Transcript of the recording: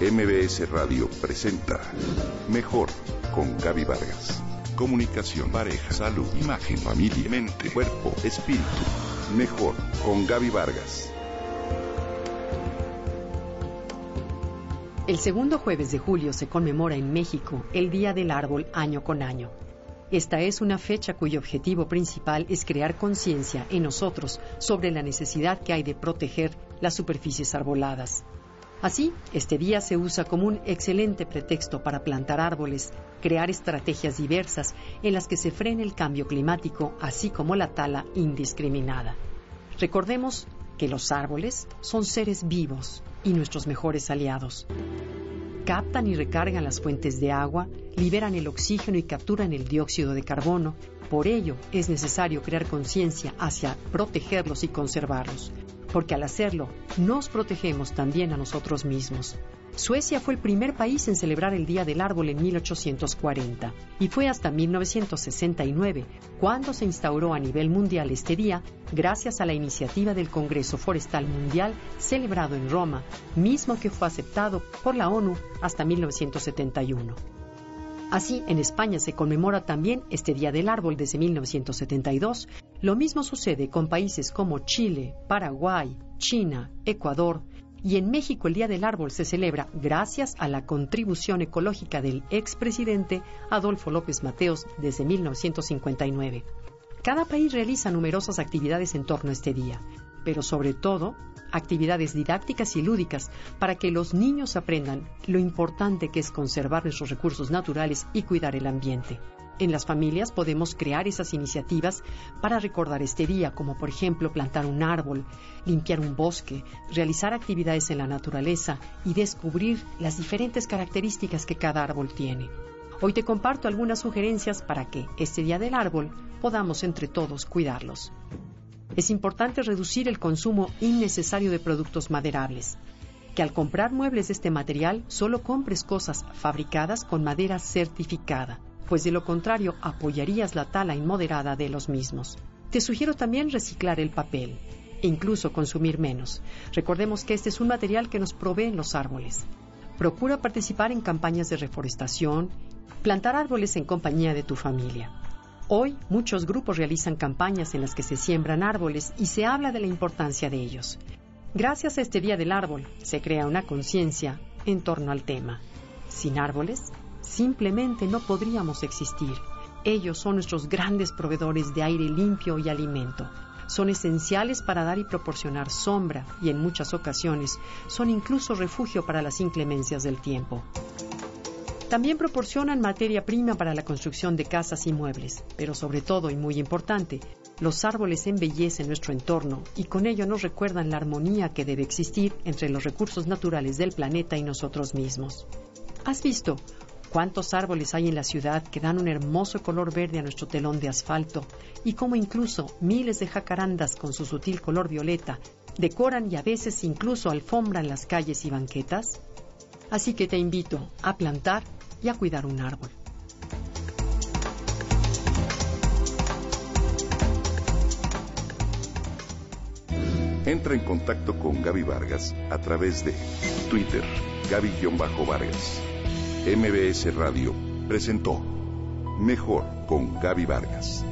MBS Radio presenta Mejor con Gaby Vargas. Comunicación, pareja, salud, imagen, familia, mente, cuerpo, espíritu. Mejor con Gaby Vargas. El segundo jueves de julio se conmemora en México el Día del Árbol año con año. Esta es una fecha cuyo objetivo principal es crear conciencia en nosotros sobre la necesidad que hay de proteger las superficies arboladas. Así, este día se usa como un excelente pretexto para plantar árboles, crear estrategias diversas en las que se frene el cambio climático, así como la tala indiscriminada. Recordemos que los árboles son seres vivos y nuestros mejores aliados captan y recargan las fuentes de agua, liberan el oxígeno y capturan el dióxido de carbono. Por ello, es necesario crear conciencia hacia protegerlos y conservarlos, porque al hacerlo, nos protegemos también a nosotros mismos. Suecia fue el primer país en celebrar el Día del Árbol en 1840 y fue hasta 1969 cuando se instauró a nivel mundial este día gracias a la iniciativa del Congreso Forestal Mundial celebrado en Roma, mismo que fue aceptado por la ONU hasta 1971. Así, en España se conmemora también este Día del Árbol desde 1972. Lo mismo sucede con países como Chile, Paraguay, China, Ecuador, y en México el Día del Árbol se celebra gracias a la contribución ecológica del expresidente Adolfo López Mateos desde 1959. Cada país realiza numerosas actividades en torno a este día, pero sobre todo actividades didácticas y lúdicas para que los niños aprendan lo importante que es conservar nuestros recursos naturales y cuidar el ambiente. En las familias podemos crear esas iniciativas para recordar este día, como por ejemplo plantar un árbol, limpiar un bosque, realizar actividades en la naturaleza y descubrir las diferentes características que cada árbol tiene. Hoy te comparto algunas sugerencias para que este día del árbol podamos entre todos cuidarlos. Es importante reducir el consumo innecesario de productos maderables. Que al comprar muebles de este material solo compres cosas fabricadas con madera certificada pues de lo contrario apoyarías la tala inmoderada de los mismos. Te sugiero también reciclar el papel e incluso consumir menos. Recordemos que este es un material que nos proveen los árboles. Procura participar en campañas de reforestación, plantar árboles en compañía de tu familia. Hoy muchos grupos realizan campañas en las que se siembran árboles y se habla de la importancia de ellos. Gracias a este Día del Árbol se crea una conciencia en torno al tema. Sin árboles, simplemente no podríamos existir. Ellos son nuestros grandes proveedores de aire limpio y alimento. Son esenciales para dar y proporcionar sombra y en muchas ocasiones son incluso refugio para las inclemencias del tiempo. También proporcionan materia prima para la construcción de casas y muebles, pero sobre todo y muy importante, los árboles embellecen nuestro entorno y con ello nos recuerdan la armonía que debe existir entre los recursos naturales del planeta y nosotros mismos. ¿Has visto cuántos árboles hay en la ciudad que dan un hermoso color verde a nuestro telón de asfalto y cómo incluso miles de jacarandas con su sutil color violeta decoran y a veces incluso alfombran las calles y banquetas? Así que te invito a plantar y a cuidar un árbol. Entra en contacto con Gaby Vargas a través de Twitter, Gaby-Vargas MBS Radio presentó Mejor con Gaby Vargas.